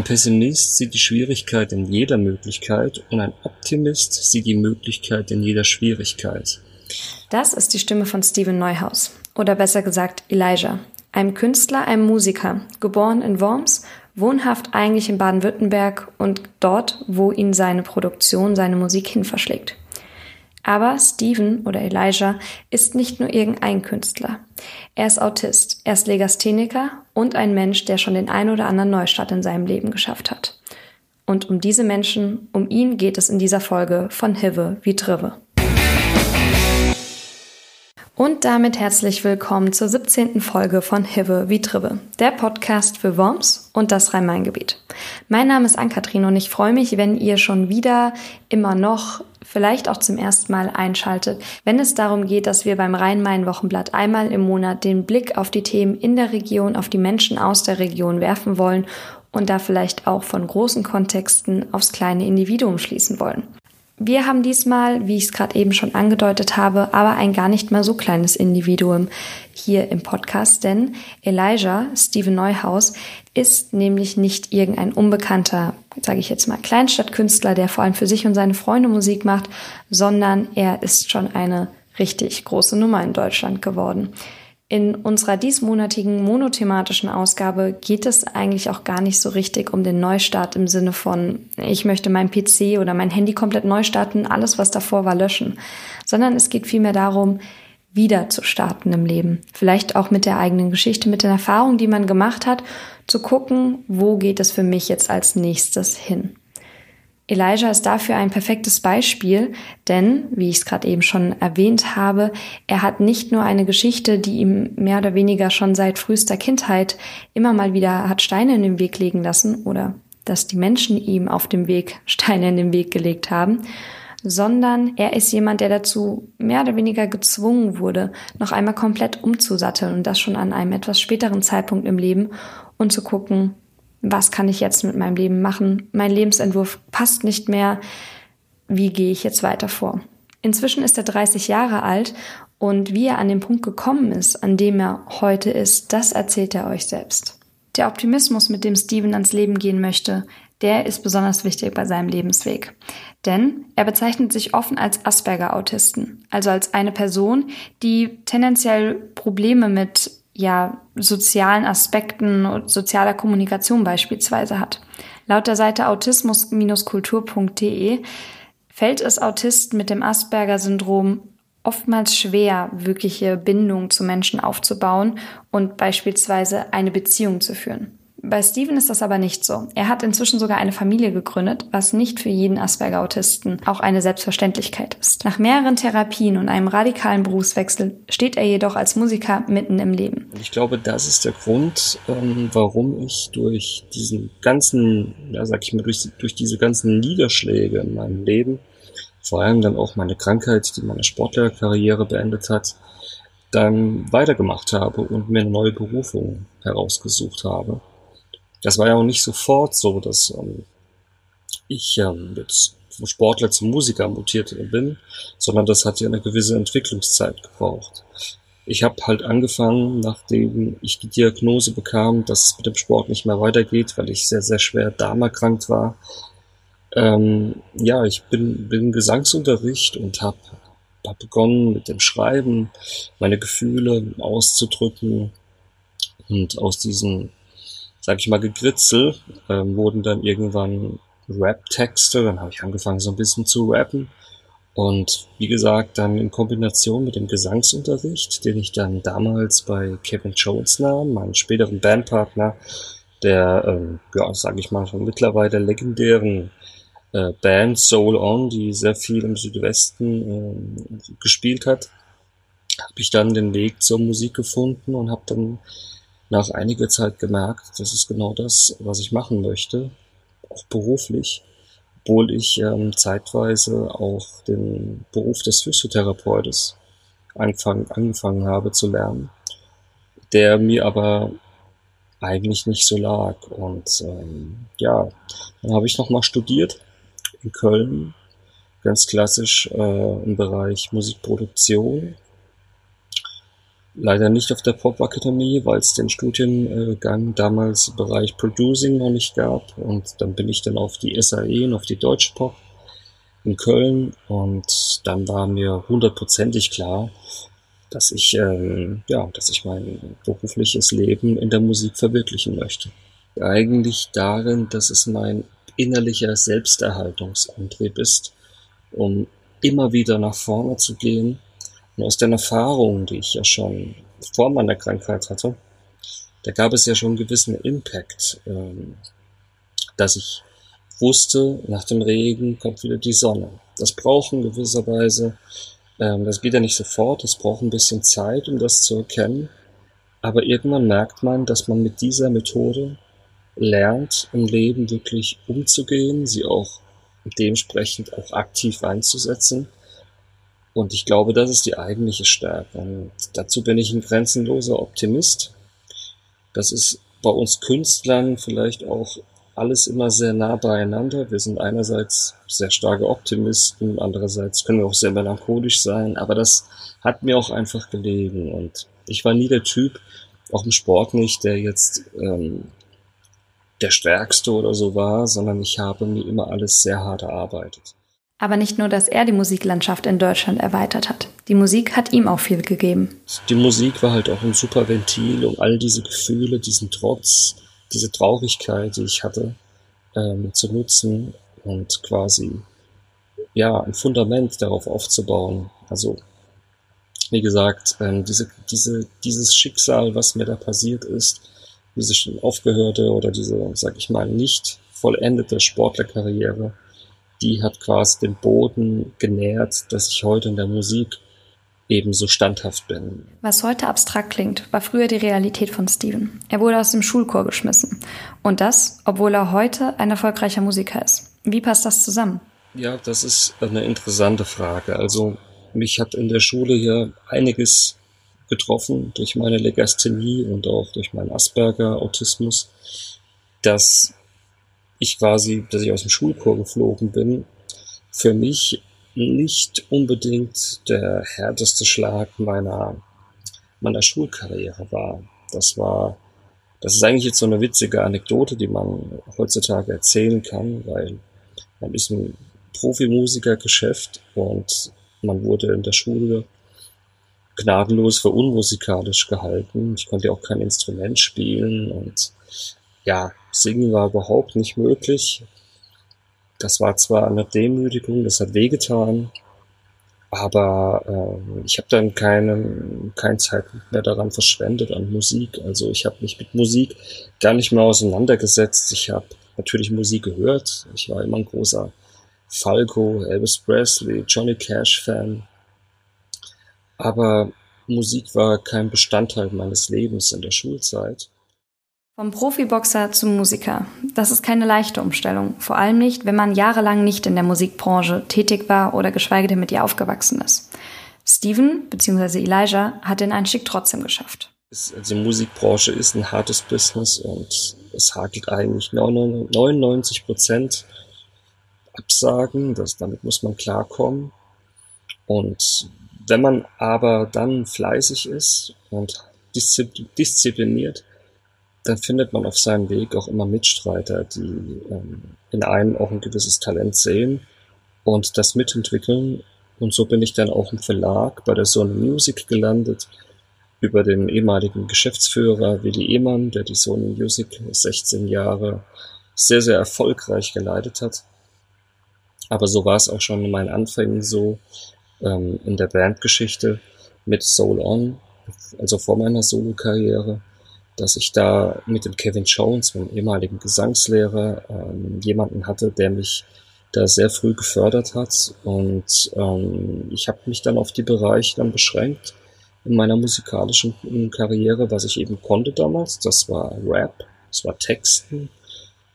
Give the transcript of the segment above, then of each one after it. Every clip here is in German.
Ein Pessimist sieht die Schwierigkeit in jeder Möglichkeit und ein Optimist sieht die Möglichkeit in jeder Schwierigkeit. Das ist die Stimme von Stephen Neuhaus oder besser gesagt Elijah, einem Künstler, einem Musiker, geboren in Worms, wohnhaft eigentlich in Baden-Württemberg und dort, wo ihn seine Produktion, seine Musik hin verschlägt. Aber Steven oder Elijah ist nicht nur irgendein Künstler. Er ist Autist, er ist Legastheniker und ein Mensch, der schon den ein oder anderen Neustart in seinem Leben geschafft hat. Und um diese Menschen, um ihn geht es in dieser Folge von Hive wie Trive. Und damit herzlich willkommen zur 17. Folge von Hive wie Trive, der Podcast für Worms und das Rhein-Main-Gebiet. Mein Name ist Ann-Kathrin und ich freue mich, wenn ihr schon wieder immer noch vielleicht auch zum ersten Mal einschaltet, wenn es darum geht, dass wir beim Rhein-Main-Wochenblatt einmal im Monat den Blick auf die Themen in der Region, auf die Menschen aus der Region werfen wollen und da vielleicht auch von großen Kontexten aufs kleine Individuum schließen wollen. Wir haben diesmal, wie ich es gerade eben schon angedeutet habe, aber ein gar nicht mal so kleines Individuum hier im Podcast, denn Elijah, Steven Neuhaus, ist nämlich nicht irgendein unbekannter, sage ich jetzt mal, Kleinstadtkünstler, der vor allem für sich und seine Freunde Musik macht, sondern er ist schon eine richtig große Nummer in Deutschland geworden. In unserer diesmonatigen monothematischen Ausgabe geht es eigentlich auch gar nicht so richtig um den Neustart im Sinne von, ich möchte mein PC oder mein Handy komplett neu starten, alles, was davor war, löschen, sondern es geht vielmehr darum, wieder zu starten im Leben. Vielleicht auch mit der eigenen Geschichte, mit den Erfahrungen, die man gemacht hat, zu gucken, wo geht es für mich jetzt als nächstes hin. Elijah ist dafür ein perfektes Beispiel, denn, wie ich es gerade eben schon erwähnt habe, er hat nicht nur eine Geschichte, die ihm mehr oder weniger schon seit frühester Kindheit immer mal wieder hat Steine in den Weg legen lassen oder dass die Menschen ihm auf dem Weg Steine in den Weg gelegt haben, sondern er ist jemand, der dazu mehr oder weniger gezwungen wurde, noch einmal komplett umzusatteln und das schon an einem etwas späteren Zeitpunkt im Leben und zu gucken, was kann ich jetzt mit meinem Leben machen? Mein Lebensentwurf passt nicht mehr. Wie gehe ich jetzt weiter vor? Inzwischen ist er 30 Jahre alt und wie er an den Punkt gekommen ist, an dem er heute ist, das erzählt er euch selbst. Der Optimismus, mit dem Steven ans Leben gehen möchte, der ist besonders wichtig bei seinem Lebensweg. Denn er bezeichnet sich offen als Asperger-Autisten, also als eine Person, die tendenziell Probleme mit ja, sozialen Aspekten und sozialer Kommunikation beispielsweise hat. Laut der Seite autismus-kultur.de fällt es Autisten mit dem Asperger-Syndrom oftmals schwer, wirkliche Bindungen zu Menschen aufzubauen und beispielsweise eine Beziehung zu führen. Bei Steven ist das aber nicht so. Er hat inzwischen sogar eine Familie gegründet, was nicht für jeden Asperger-Autisten auch eine Selbstverständlichkeit ist. Nach mehreren Therapien und einem radikalen Berufswechsel steht er jedoch als Musiker mitten im Leben. Ich glaube, das ist der Grund, ähm, warum ich durch diesen ganzen, ja, sag ich mal, durch, durch diese ganzen Niederschläge in meinem Leben, vor allem dann auch meine Krankheit, die meine Sportlerkarriere beendet hat, dann weitergemacht habe und mir eine neue Berufung herausgesucht habe. Das war ja auch nicht sofort so, dass ähm, ich ähm, jetzt vom Sportler zum Musiker mutiert bin, sondern das hat ja eine gewisse Entwicklungszeit gebraucht. Ich habe halt angefangen, nachdem ich die Diagnose bekam, dass es mit dem Sport nicht mehr weitergeht, weil ich sehr, sehr schwer darmerkrankt war. Ähm, ja, ich bin, bin Gesangsunterricht und habe hab begonnen mit dem Schreiben, meine Gefühle auszudrücken und aus diesen sag ich mal, Gegritzel, ähm, wurden dann irgendwann Rap-Texte, dann habe ich angefangen so ein bisschen zu rappen. Und wie gesagt, dann in Kombination mit dem Gesangsunterricht, den ich dann damals bei Kevin Jones nahm, meinem späteren Bandpartner, der, ähm, ja, sage ich mal, schon mittlerweile legendären äh, Band Soul On, die sehr viel im Südwesten äh, gespielt hat, habe ich dann den Weg zur Musik gefunden und habe dann nach einiger Zeit gemerkt, das ist genau das, was ich machen möchte, auch beruflich, obwohl ich ähm, zeitweise auch den Beruf des Physiotherapeutes anfang, angefangen habe zu lernen, der mir aber eigentlich nicht so lag. Und ähm, ja, dann habe ich nochmal studiert in Köln, ganz klassisch äh, im Bereich Musikproduktion leider nicht auf der Pop-Akademie, weil es den Studiengang damals im Bereich Producing noch nicht gab. Und dann bin ich dann auf die SAE und auf die Deutsche Pop in Köln. Und dann war mir hundertprozentig klar, dass ich, ähm, ja, dass ich mein berufliches Leben in der Musik verwirklichen möchte. Eigentlich darin, dass es mein innerlicher Selbsterhaltungsantrieb ist, um immer wieder nach vorne zu gehen. Und aus den Erfahrungen, die ich ja schon vor meiner Krankheit hatte, da gab es ja schon einen gewissen Impact, ähm, dass ich wusste, nach dem Regen kommt wieder die Sonne. Das braucht in gewisser Weise, ähm, das geht ja nicht sofort, es braucht ein bisschen Zeit, um das zu erkennen. Aber irgendwann merkt man, dass man mit dieser Methode lernt, im Leben wirklich umzugehen, sie auch dementsprechend auch aktiv einzusetzen. Und ich glaube, das ist die eigentliche Stärke. Und dazu bin ich ein grenzenloser Optimist. Das ist bei uns Künstlern vielleicht auch alles immer sehr nah beieinander. Wir sind einerseits sehr starke Optimisten, andererseits können wir auch sehr melancholisch sein, aber das hat mir auch einfach gelegen. Und ich war nie der Typ, auch im Sport nicht, der jetzt ähm, der Stärkste oder so war, sondern ich habe mir immer alles sehr hart erarbeitet. Aber nicht nur, dass er die Musiklandschaft in Deutschland erweitert hat. Die Musik hat ihm auch viel gegeben. Die Musik war halt auch ein super Ventil, um all diese Gefühle, diesen Trotz, diese Traurigkeit, die ich hatte, ähm, zu nutzen und quasi ja ein Fundament darauf aufzubauen. Also wie gesagt, ähm, diese, diese, dieses Schicksal, was mir da passiert ist, diese schon aufgehörte oder diese, sag ich mal, nicht vollendete Sportlerkarriere, die hat quasi den Boden genährt, dass ich heute in der Musik ebenso standhaft bin. Was heute abstrakt klingt, war früher die Realität von Steven. Er wurde aus dem Schulchor geschmissen. Und das, obwohl er heute ein erfolgreicher Musiker ist. Wie passt das zusammen? Ja, das ist eine interessante Frage. Also mich hat in der Schule hier einiges getroffen durch meine Legasthenie und auch durch meinen Asperger-Autismus, dass ich quasi, dass ich aus dem Schulchor geflogen bin, für mich nicht unbedingt der härteste Schlag meiner, meiner Schulkarriere war. Das war, das ist eigentlich jetzt so eine witzige Anekdote, die man heutzutage erzählen kann, weil man ist ein Profimusikergeschäft und man wurde in der Schule gnadenlos für unmusikalisch gehalten. Ich konnte ja auch kein Instrument spielen und ja, singen war überhaupt nicht möglich. Das war zwar eine Demütigung, das hat wehgetan, aber äh, ich habe dann keine, kein Zeitpunkt mehr daran verschwendet an Musik. Also ich habe mich mit Musik gar nicht mehr auseinandergesetzt. Ich habe natürlich Musik gehört. Ich war immer ein großer Falco, Elvis Presley, Johnny Cash Fan. Aber Musik war kein Bestandteil meines Lebens in der Schulzeit. Vom Profiboxer zum Musiker. Das ist keine leichte Umstellung. Vor allem nicht, wenn man jahrelang nicht in der Musikbranche tätig war oder geschweige denn mit ihr aufgewachsen ist. Steven bzw. Elijah hat den Einstieg trotzdem geschafft. Also Musikbranche ist ein hartes Business und es hakelt eigentlich 99 Prozent Absagen. Das, damit muss man klarkommen. Und wenn man aber dann fleißig ist und diszipliniert, dann findet man auf seinem Weg auch immer Mitstreiter, die ähm, in einem auch ein gewisses Talent sehen und das mitentwickeln. Und so bin ich dann auch im Verlag bei der Sony Music gelandet, über den ehemaligen Geschäftsführer Willi Ehmann, der die Sony Music 16 Jahre sehr, sehr erfolgreich geleitet hat. Aber so war es auch schon in meinen Anfängen so, ähm, in der Bandgeschichte mit Soul On, also vor meiner Solo-Karriere, dass ich da mit dem Kevin Jones, meinem ehemaligen Gesangslehrer, ähm, jemanden hatte, der mich da sehr früh gefördert hat. Und ähm, ich habe mich dann auf die Bereiche dann beschränkt in meiner musikalischen Karriere, was ich eben konnte damals. Das war Rap, das war Texten,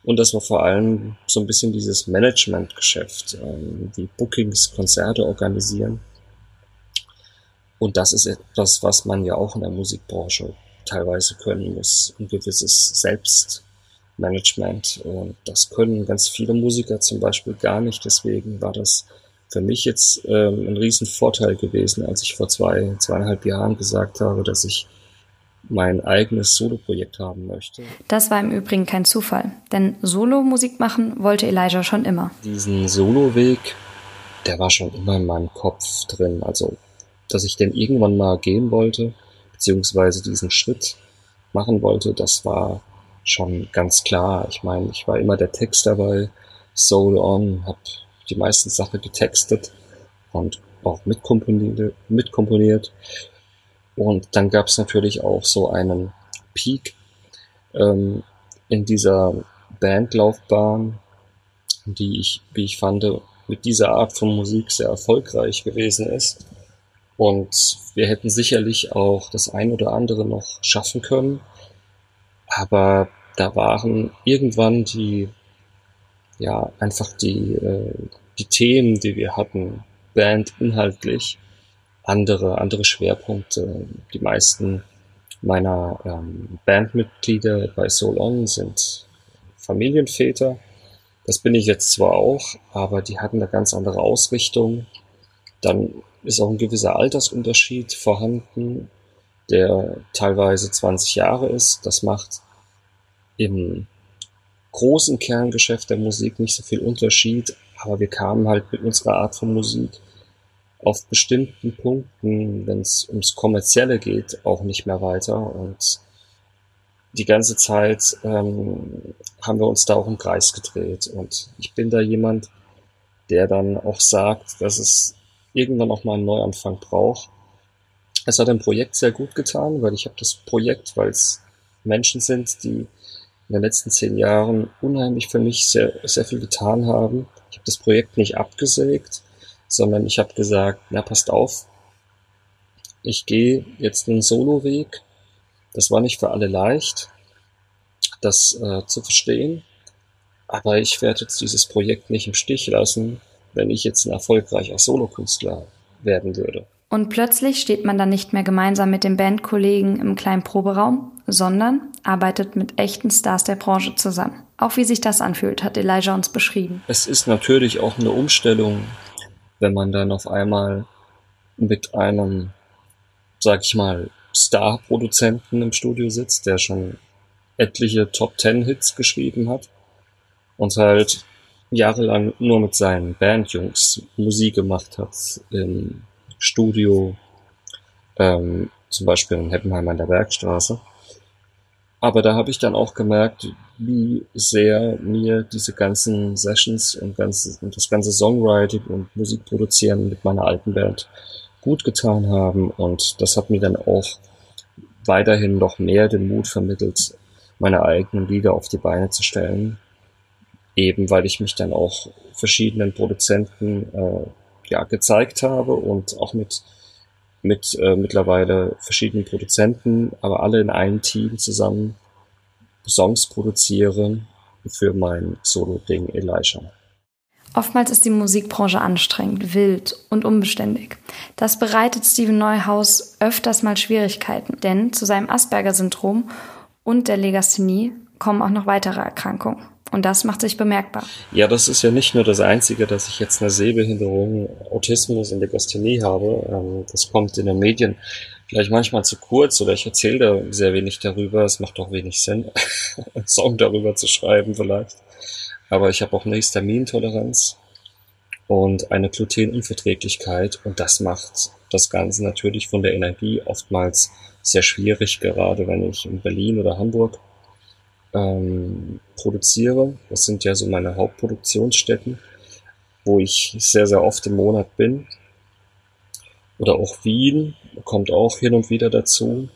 und das war vor allem so ein bisschen dieses Management-Geschäft, ähm, wie Bookings, Konzerte organisieren. Und das ist etwas, was man ja auch in der Musikbranche teilweise können muss, ein gewisses Selbstmanagement. Und das können ganz viele Musiker zum Beispiel gar nicht. Deswegen war das für mich jetzt ähm, ein riesen Vorteil gewesen, als ich vor zwei, zweieinhalb Jahren gesagt habe, dass ich mein eigenes Solo-Projekt haben möchte. Das war im Übrigen kein Zufall, denn Solo-Musik machen wollte Elijah schon immer. Diesen Solo-Weg, der war schon immer in meinem Kopf drin. Also, dass ich den irgendwann mal gehen wollte, beziehungsweise diesen Schritt machen wollte, das war schon ganz klar. Ich meine, ich war immer der Text dabei, Soul On, hab die meisten Sachen getextet und auch mitkomponiert. mitkomponiert. Und dann gab es natürlich auch so einen Peak ähm, in dieser Bandlaufbahn, die ich, wie ich fand, mit dieser Art von Musik sehr erfolgreich gewesen ist. Und wir hätten sicherlich auch das ein oder andere noch schaffen können. Aber da waren irgendwann die, ja, einfach die, äh, die Themen, die wir hatten, Band inhaltlich, andere, andere Schwerpunkte. Die meisten meiner ähm, Bandmitglieder bei Soul On sind Familienväter. Das bin ich jetzt zwar auch, aber die hatten eine ganz andere Ausrichtung. Dann ist auch ein gewisser Altersunterschied vorhanden, der teilweise 20 Jahre ist. Das macht im großen Kerngeschäft der Musik nicht so viel Unterschied, aber wir kamen halt mit unserer Art von Musik auf bestimmten Punkten, wenn es ums Kommerzielle geht, auch nicht mehr weiter. Und die ganze Zeit ähm, haben wir uns da auch im Kreis gedreht. Und ich bin da jemand, der dann auch sagt, dass es irgendwann auch mal einen Neuanfang braucht. Es hat ein Projekt sehr gut getan, weil ich habe das Projekt, weil es Menschen sind, die in den letzten zehn Jahren unheimlich für mich sehr, sehr viel getan haben. Ich habe das Projekt nicht abgesägt, sondern ich habe gesagt, na passt auf, ich gehe jetzt einen Solo-Weg. Das war nicht für alle leicht, das äh, zu verstehen, aber ich werde jetzt dieses Projekt nicht im Stich lassen, wenn ich jetzt ein erfolgreicher Solokünstler werden würde. Und plötzlich steht man dann nicht mehr gemeinsam mit den Bandkollegen im kleinen Proberaum, sondern arbeitet mit echten Stars der Branche zusammen. Auch wie sich das anfühlt, hat Elijah uns beschrieben. Es ist natürlich auch eine Umstellung, wenn man dann auf einmal mit einem, sag ich mal, Star-Produzenten im Studio sitzt, der schon etliche Top-Ten-Hits geschrieben hat und halt jahrelang nur mit seinen Bandjungs Musik gemacht hat im Studio, ähm, zum Beispiel in Heppenheim an der Bergstraße. Aber da habe ich dann auch gemerkt, wie sehr mir diese ganzen Sessions und, ganze, und das ganze Songwriting und Musikproduzieren mit meiner alten Band gut getan haben. Und das hat mir dann auch weiterhin noch mehr den Mut vermittelt, meine eigenen Lieder auf die Beine zu stellen. Eben weil ich mich dann auch verschiedenen Produzenten äh, ja, gezeigt habe und auch mit, mit äh, mittlerweile verschiedenen Produzenten, aber alle in einem Team zusammen Songs produziere für mein Solo-Ding Elisha. Oftmals ist die Musikbranche anstrengend, wild und unbeständig. Das bereitet Steven Neuhaus öfters mal Schwierigkeiten, denn zu seinem Asperger-Syndrom und der Legasthenie kommen auch noch weitere Erkrankungen. Und das macht sich bemerkbar. Ja, das ist ja nicht nur das Einzige, dass ich jetzt eine Sehbehinderung, Autismus und Legasthenie habe. Ähm, das kommt in den Medien vielleicht manchmal zu kurz oder ich erzähle da sehr wenig darüber. Es macht auch wenig Sinn, einen Song darüber zu schreiben vielleicht. Aber ich habe auch eine Histaminintoleranz und eine Glutenunverträglichkeit und das macht das Ganze natürlich von der Energie oftmals sehr schwierig, gerade wenn ich in Berlin oder Hamburg ähm, produziere. Das sind ja so meine Hauptproduktionsstätten, wo ich sehr, sehr oft im Monat bin. Oder auch Wien kommt auch hin und wieder dazu.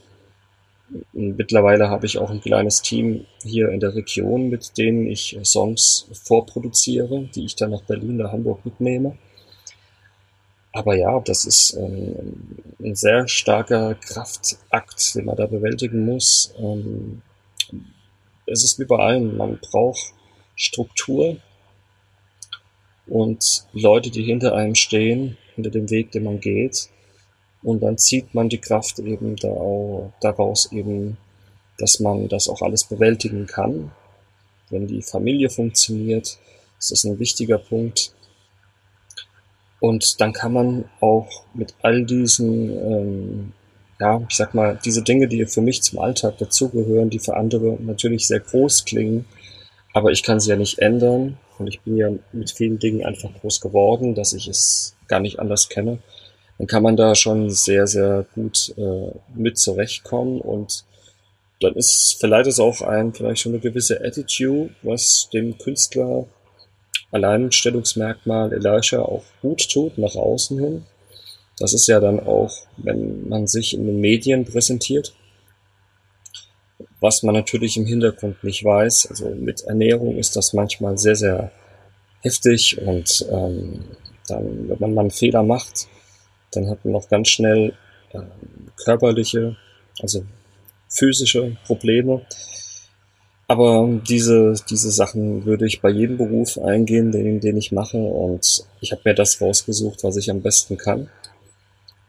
Mittlerweile habe ich auch ein kleines Team hier in der Region, mit denen ich Songs vorproduziere, die ich dann nach Berlin oder Hamburg mitnehme. Aber ja, das ist ähm, ein sehr starker Kraftakt, den man da bewältigen muss. Ähm, es ist wie bei allem, man braucht Struktur und Leute, die hinter einem stehen, hinter dem Weg, den man geht. Und dann zieht man die Kraft eben da auch, daraus eben, dass man das auch alles bewältigen kann. Wenn die Familie funktioniert, ist das ein wichtiger Punkt. Und dann kann man auch mit all diesen, ähm, ja, ich sag mal, diese Dinge, die für mich zum Alltag dazugehören, die für andere natürlich sehr groß klingen, aber ich kann sie ja nicht ändern. Und ich bin ja mit vielen Dingen einfach groß geworden, dass ich es gar nicht anders kenne. Dann kann man da schon sehr, sehr gut äh, mit zurechtkommen und dann ist vielleicht ist auch ein vielleicht schon eine gewisse Attitude, was dem Künstler Alleinstellungsmerkmal Elisha auch gut tut nach außen hin. Das ist ja dann auch, wenn man sich in den Medien präsentiert, was man natürlich im Hintergrund nicht weiß. Also mit Ernährung ist das manchmal sehr, sehr heftig und ähm, dann, wenn man mal einen Fehler macht, dann hat man auch ganz schnell äh, körperliche, also physische Probleme. Aber diese, diese Sachen würde ich bei jedem Beruf eingehen, den, den ich mache. Und ich habe mir das rausgesucht, was ich am besten kann.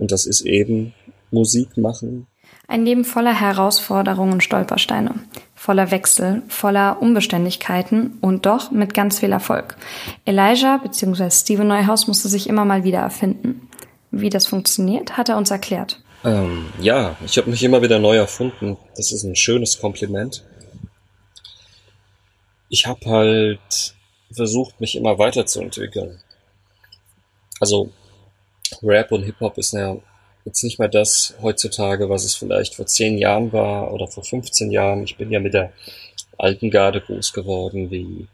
Und das ist eben Musik machen. Ein Leben voller Herausforderungen und Stolpersteine, voller Wechsel, voller Unbeständigkeiten und doch mit ganz viel Erfolg. Elijah bzw. Steven Neuhaus musste sich immer mal wieder erfinden. Wie das funktioniert, hat er uns erklärt. Ähm, ja, ich habe mich immer wieder neu erfunden. Das ist ein schönes Kompliment. Ich habe halt versucht, mich immer weiterzuentwickeln. Also Rap und Hip-Hop ist ja jetzt nicht mehr das heutzutage, was es vielleicht vor zehn Jahren war oder vor 15 Jahren. Ich bin ja mit der alten Garde groß geworden, wie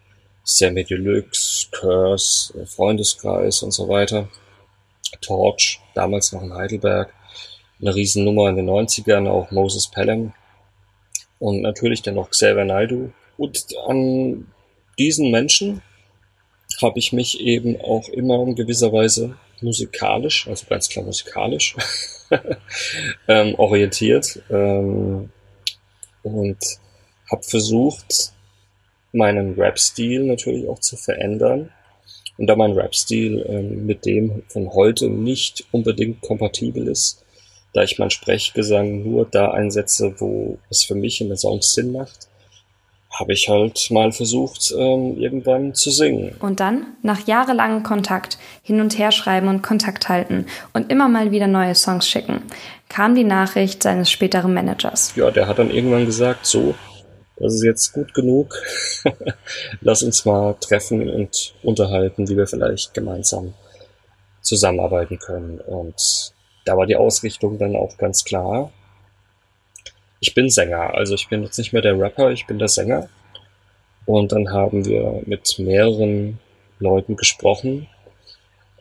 Sammy Deluxe, Curse, Freundeskreis und so weiter. Torch, damals noch in Heidelberg eine Riesennummer in den 90ern, auch Moses Pelham und natürlich dann noch Xavier Naidoo. Und an diesen Menschen habe ich mich eben auch immer in gewisser Weise musikalisch, also ganz klar musikalisch, ähm, orientiert ähm, und habe versucht, meinen Rap-Stil natürlich auch zu verändern. Und da mein Rap-Stil ähm, mit dem von heute nicht unbedingt kompatibel ist, da ich meinen Sprechgesang nur da einsetze, wo es für mich in den Songs Sinn macht, habe ich halt mal versucht, ähm, irgendwann zu singen. Und dann, nach jahrelangem Kontakt, hin und her schreiben und Kontakt halten und immer mal wieder neue Songs schicken, kam die Nachricht seines späteren Managers. Ja, der hat dann irgendwann gesagt, so, das ist jetzt gut genug. Lass uns mal treffen und unterhalten, wie wir vielleicht gemeinsam zusammenarbeiten können. Und da war die Ausrichtung dann auch ganz klar. Ich bin Sänger, also ich bin jetzt nicht mehr der Rapper, ich bin der Sänger. Und dann haben wir mit mehreren Leuten gesprochen,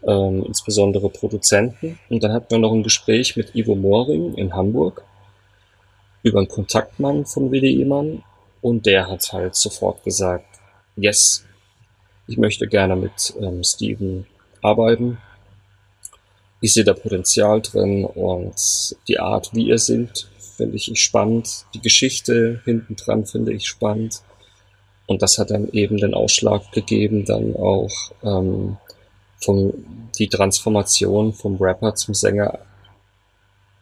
ähm, insbesondere Produzenten. Und dann hatten wir noch ein Gespräch mit Ivo Moring in Hamburg über einen Kontaktmann von WDI Mann. Und der hat halt sofort gesagt, yes, ich möchte gerne mit ähm, Steven arbeiten ich sehe da Potenzial drin und die Art, wie ihr singt, finde ich spannend. Die Geschichte hinten dran finde ich spannend. Und das hat dann eben den Ausschlag gegeben, dann auch ähm, vom, die Transformation vom Rapper zum Sänger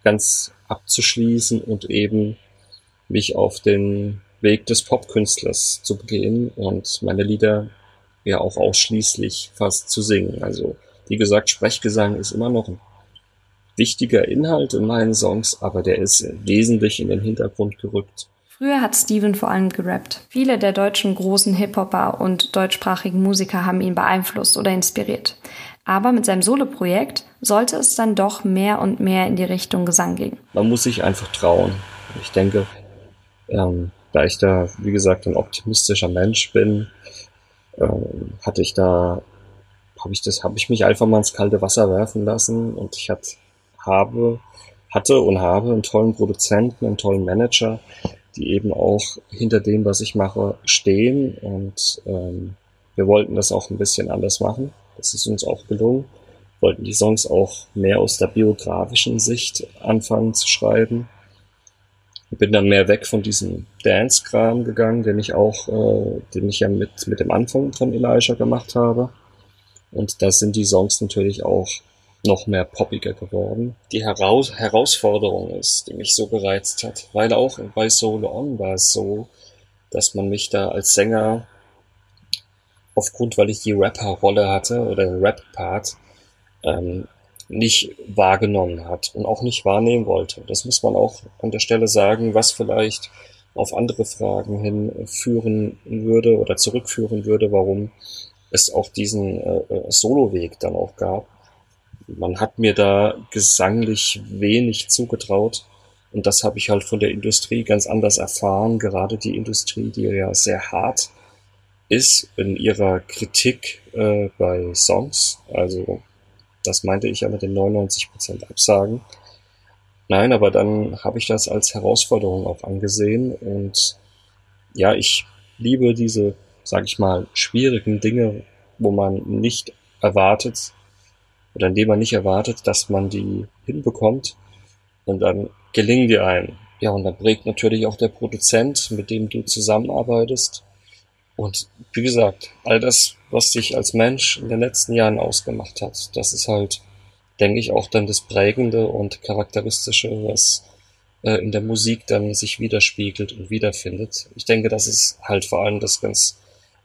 ganz abzuschließen und eben mich auf den Weg des Popkünstlers zu begehen und meine Lieder ja auch ausschließlich fast zu singen. Also wie gesagt, Sprechgesang ist immer noch ein wichtiger Inhalt in meinen Songs, aber der ist wesentlich in den Hintergrund gerückt. Früher hat Steven vor allem gerappt. Viele der deutschen großen Hip-Hopper und deutschsprachigen Musiker haben ihn beeinflusst oder inspiriert. Aber mit seinem Soloprojekt sollte es dann doch mehr und mehr in die Richtung Gesang gehen. Man muss sich einfach trauen. Ich denke, ähm, da ich da, wie gesagt, ein optimistischer Mensch bin, ähm, hatte ich da habe ich das, habe ich mich einfach mal ins kalte Wasser werfen lassen und ich hat, habe, hatte und habe einen tollen Produzenten, einen tollen Manager, die eben auch hinter dem, was ich mache, stehen und ähm, wir wollten das auch ein bisschen anders machen. Das ist uns auch gelungen. Wollten die Songs auch mehr aus der biografischen Sicht anfangen zu schreiben. Bin dann mehr weg von diesem Dance-Kram gegangen, den ich auch, äh, den ich ja mit, mit dem Anfang von Elijah gemacht habe. Und da sind die Songs natürlich auch noch mehr poppiger geworden. Die Heraus Herausforderung ist, die mich so gereizt hat, weil auch bei Solo On war es so, dass man mich da als Sänger aufgrund, weil ich die Rapper-Rolle hatte oder Rap-Part, ähm, nicht wahrgenommen hat und auch nicht wahrnehmen wollte. Das muss man auch an der Stelle sagen, was vielleicht auf andere Fragen hinführen würde oder zurückführen würde, warum es auch diesen äh, äh, Soloweg dann auch gab. Man hat mir da gesanglich wenig zugetraut und das habe ich halt von der Industrie ganz anders erfahren, gerade die Industrie, die ja sehr hart ist in ihrer Kritik äh, bei Songs. Also das meinte ich ja mit den 99% Absagen. Nein, aber dann habe ich das als Herausforderung auch angesehen und ja, ich liebe diese, sag ich mal, schwierigen Dinge, wo man nicht erwartet oder indem man nicht erwartet, dass man die hinbekommt und dann gelingen die ein. Ja, und dann prägt natürlich auch der Produzent, mit dem du zusammenarbeitest. Und wie gesagt, all das, was dich als Mensch in den letzten Jahren ausgemacht hat, das ist halt denke ich, auch dann das Prägende und Charakteristische, was äh, in der Musik dann sich widerspiegelt und wiederfindet. Ich denke, das ist halt vor allem das ganz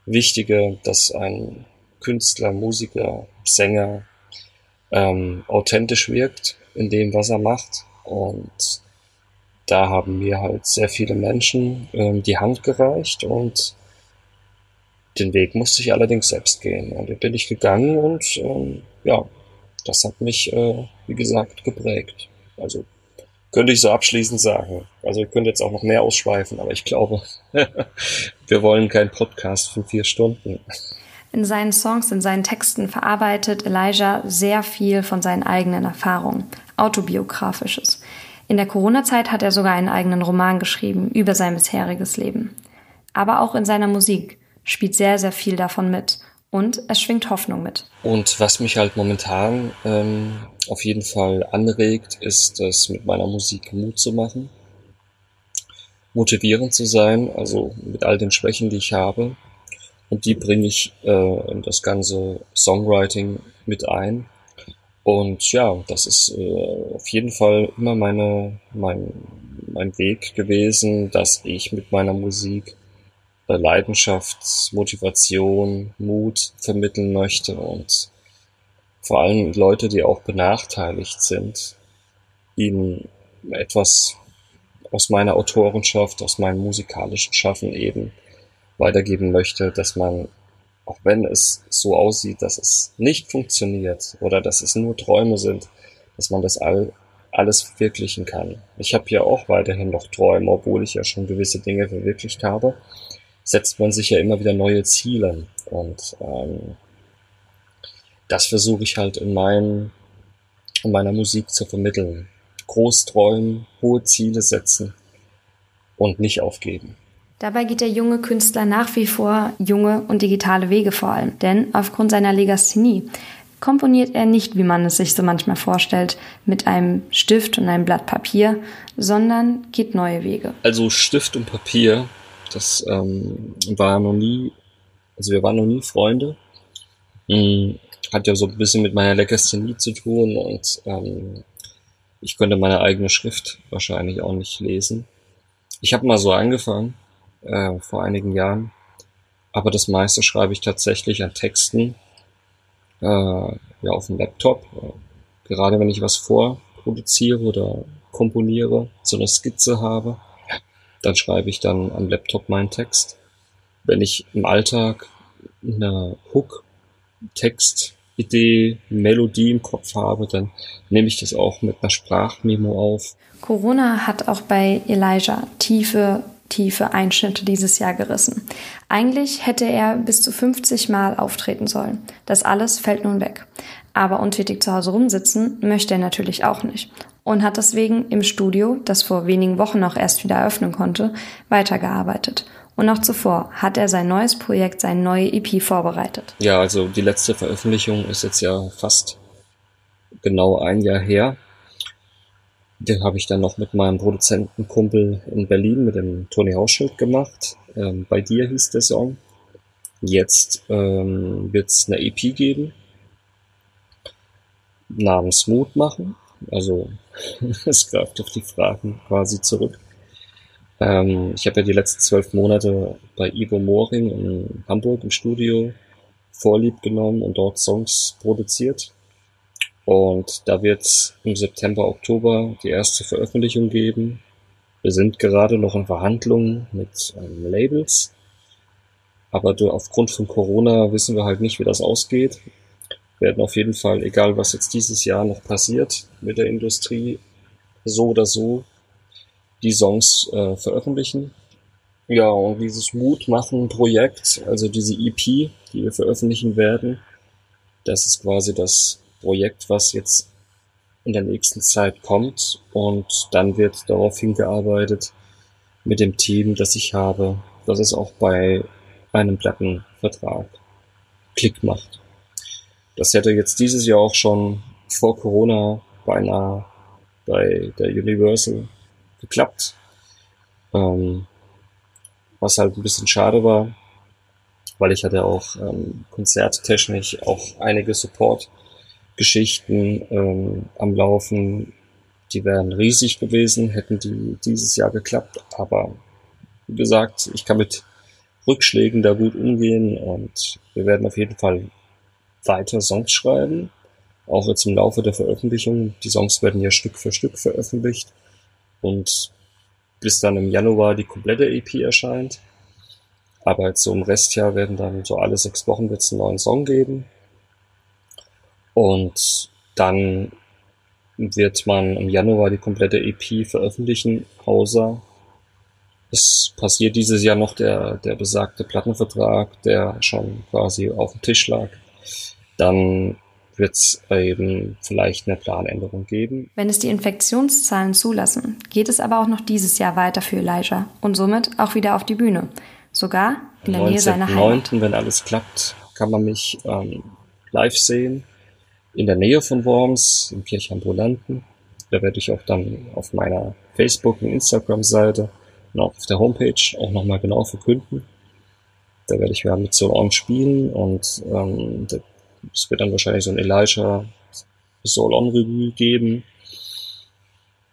Wichtige, dass ein Künstler, Musiker, Sänger ähm, authentisch wirkt in dem, was er macht. Und da haben mir halt sehr viele Menschen ähm, die Hand gereicht und den Weg musste ich allerdings selbst gehen. Und den bin ich gegangen und ähm, ja, das hat mich, äh, wie gesagt, geprägt. Also könnte ich so abschließend sagen. Also ich könnte jetzt auch noch mehr ausschweifen, aber ich glaube, wir wollen keinen Podcast von vier Stunden. In seinen Songs, in seinen Texten verarbeitet Elijah sehr viel von seinen eigenen Erfahrungen, autobiografisches. In der Corona-Zeit hat er sogar einen eigenen Roman geschrieben über sein bisheriges Leben. Aber auch in seiner Musik spielt sehr, sehr viel davon mit und es schwingt Hoffnung mit. Und was mich halt momentan ähm, auf jeden Fall anregt, ist es mit meiner Musik Mut zu machen, motivierend zu sein, also mit all den Schwächen, die ich habe. Und die bringe ich äh, in das ganze Songwriting mit ein. Und ja, das ist äh, auf jeden Fall immer meine, mein, mein Weg gewesen, dass ich mit meiner Musik Leidenschaft, Motivation, Mut vermitteln möchte und vor allem Leute, die auch benachteiligt sind, ihnen etwas aus meiner Autorenschaft, aus meinem musikalischen Schaffen eben weitergeben möchte, dass man, auch wenn es so aussieht, dass es nicht funktioniert oder dass es nur Träume sind, dass man das all, alles verwirklichen kann. Ich habe ja auch weiterhin noch Träume, obwohl ich ja schon gewisse Dinge verwirklicht habe setzt man sich ja immer wieder neue Ziele. Und ähm, das versuche ich halt in, mein, in meiner Musik zu vermitteln. Groß träumen, hohe Ziele setzen und nicht aufgeben. Dabei geht der junge Künstler nach wie vor junge und digitale Wege vor allem, denn aufgrund seiner Legasthenie komponiert er nicht, wie man es sich so manchmal vorstellt, mit einem Stift und einem Blatt Papier, sondern geht neue Wege. Also Stift und Papier das ähm, war noch nie, also wir waren noch nie Freunde. Hm, hat ja so ein bisschen mit meiner Legasthenie zu tun und ähm, ich könnte meine eigene Schrift wahrscheinlich auch nicht lesen. Ich habe mal so angefangen, äh, vor einigen Jahren, aber das meiste schreibe ich tatsächlich an Texten, äh, ja, auf dem Laptop. Gerade wenn ich was vorproduziere oder komponiere, so eine Skizze habe, dann schreibe ich dann am Laptop meinen Text. Wenn ich im Alltag eine Hook, Text, Idee, Melodie im Kopf habe, dann nehme ich das auch mit einer Sprachmemo auf. Corona hat auch bei Elijah tiefe, tiefe Einschnitte dieses Jahr gerissen. Eigentlich hätte er bis zu 50 Mal auftreten sollen. Das alles fällt nun weg. Aber untätig zu Hause rumsitzen möchte er natürlich auch nicht und hat deswegen im Studio, das vor wenigen Wochen auch erst wieder eröffnen konnte, weitergearbeitet. Und auch zuvor hat er sein neues Projekt, seine neue EP vorbereitet. Ja, also die letzte Veröffentlichung ist jetzt ja fast genau ein Jahr her. Den habe ich dann noch mit meinem Produzentenkumpel in Berlin, mit dem Tony Hauschild gemacht. Ähm, bei dir hieß der Song. Jetzt ähm, wird es eine EP geben namens Mut machen. Also es greift auf die Fragen quasi zurück. Ähm, ich habe ja die letzten zwölf Monate bei Ivo Moring in Hamburg im Studio Vorlieb genommen und dort Songs produziert. Und da wird es im September, Oktober die erste Veröffentlichung geben. Wir sind gerade noch in Verhandlungen mit ähm, Labels. Aber aufgrund von Corona wissen wir halt nicht, wie das ausgeht. Wir werden auf jeden Fall, egal was jetzt dieses Jahr noch passiert mit der Industrie, so oder so die Songs äh, veröffentlichen. Ja, und dieses Mutmachen-Projekt, also diese EP, die wir veröffentlichen werden, das ist quasi das Projekt, was jetzt in der nächsten Zeit kommt und dann wird darauf hingearbeitet mit dem Team, das ich habe, dass es auch bei einem Plattenvertrag Klick macht. Das hätte jetzt dieses Jahr auch schon vor Corona beinahe bei der Universal geklappt. Ähm, was halt ein bisschen schade war, weil ich hatte auch ähm, konzerttechnisch auch einige Support-Geschichten ähm, am Laufen. Die wären riesig gewesen, hätten die dieses Jahr geklappt. Aber wie gesagt, ich kann mit Rückschlägen da gut umgehen und wir werden auf jeden Fall weiter Songs schreiben. Auch jetzt im Laufe der Veröffentlichung. Die Songs werden ja Stück für Stück veröffentlicht und bis dann im Januar die komplette EP erscheint. Aber jetzt so im Restjahr werden dann so alle sechs Wochen wird es einen neuen Song geben. Und dann wird man im Januar die komplette EP veröffentlichen, außer es passiert dieses Jahr noch der, der besagte Plattenvertrag, der schon quasi auf dem Tisch lag. Dann wird es eben vielleicht eine Planänderung geben. Wenn es die Infektionszahlen zulassen, geht es aber auch noch dieses Jahr weiter für Elijah und somit auch wieder auf die Bühne. Sogar in der 19. Nähe seiner Heimat. wenn alles klappt, kann man mich ähm, live sehen. In der Nähe von Worms, im Kirchambulanten. Da werde ich auch dann auf meiner Facebook- und Instagram-Seite und auch auf der Homepage auch nochmal genau verkünden. Da werde ich ja mit so On spielen und ähm, es wird dann wahrscheinlich so ein Elijah Soul On Revue geben.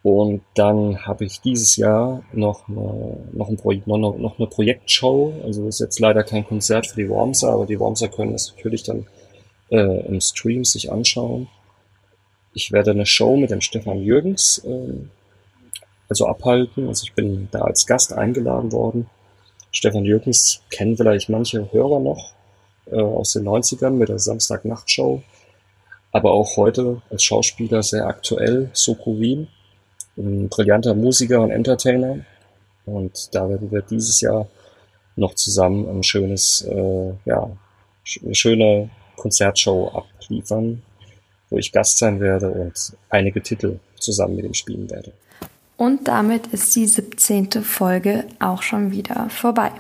Und dann habe ich dieses Jahr noch eine, noch, ein Projekt, noch, noch eine Projektshow. Also das ist jetzt leider kein Konzert für die Wormser, aber die Wormser können das natürlich dann äh, im Stream sich anschauen. Ich werde eine Show mit dem Stefan Jürgens äh, also abhalten. Also ich bin da als Gast eingeladen worden. Stefan Jürgens kennen vielleicht manche Hörer noch äh, aus den 90ern mit der Samstagnacht-Show. Aber auch heute als Schauspieler sehr aktuell, Soko Wien, ein brillanter Musiker und Entertainer. Und da werden wir dieses Jahr noch zusammen ein schönes, äh, ja, eine schöne Konzertshow abliefern, wo ich Gast sein werde und einige Titel zusammen mit ihm spielen werde. Und damit ist die 17. Folge auch schon wieder vorbei.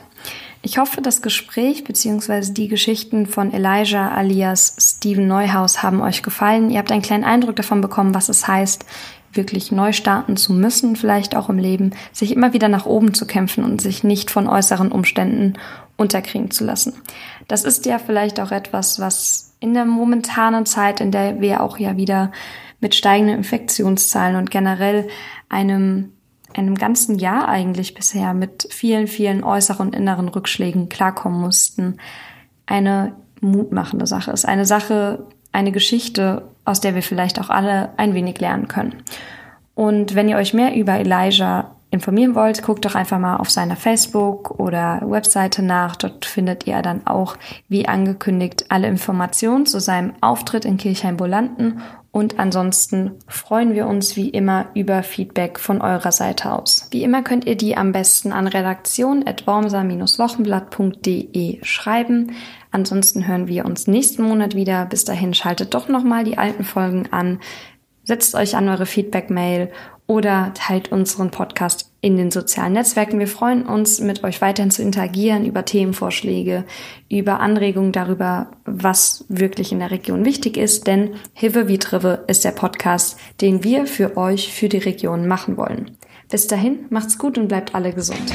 Ich hoffe, das Gespräch bzw. die Geschichten von Elijah alias Steven Neuhaus haben euch gefallen. Ihr habt einen kleinen Eindruck davon bekommen, was es heißt, wirklich neu starten zu müssen, vielleicht auch im Leben, sich immer wieder nach oben zu kämpfen und sich nicht von äußeren Umständen unterkriegen zu lassen. Das ist ja vielleicht auch etwas, was in der momentanen Zeit, in der wir auch ja wieder mit steigenden Infektionszahlen und generell einem, einem ganzen Jahr eigentlich bisher mit vielen, vielen äußeren und inneren Rückschlägen klarkommen mussten, eine mutmachende Sache ist. Eine Sache, eine Geschichte, aus der wir vielleicht auch alle ein wenig lernen können. Und wenn ihr euch mehr über Elijah informieren wollt, guckt doch einfach mal auf seiner Facebook oder Webseite nach. Dort findet ihr dann auch, wie angekündigt, alle Informationen zu seinem Auftritt in Kirchheim-Bolanden. Und ansonsten freuen wir uns wie immer über Feedback von eurer Seite aus. Wie immer könnt ihr die am besten an redaktion.wormser-wochenblatt.de schreiben. Ansonsten hören wir uns nächsten Monat wieder. Bis dahin schaltet doch nochmal die alten Folgen an. Setzt euch an eure Feedback-Mail oder teilt unseren Podcast in den sozialen Netzwerken. Wir freuen uns, mit euch weiterhin zu interagieren über Themenvorschläge, über Anregungen darüber, was wirklich in der Region wichtig ist, denn Hive wie Trive ist der Podcast, den wir für euch, für die Region machen wollen. Bis dahin, macht's gut und bleibt alle gesund.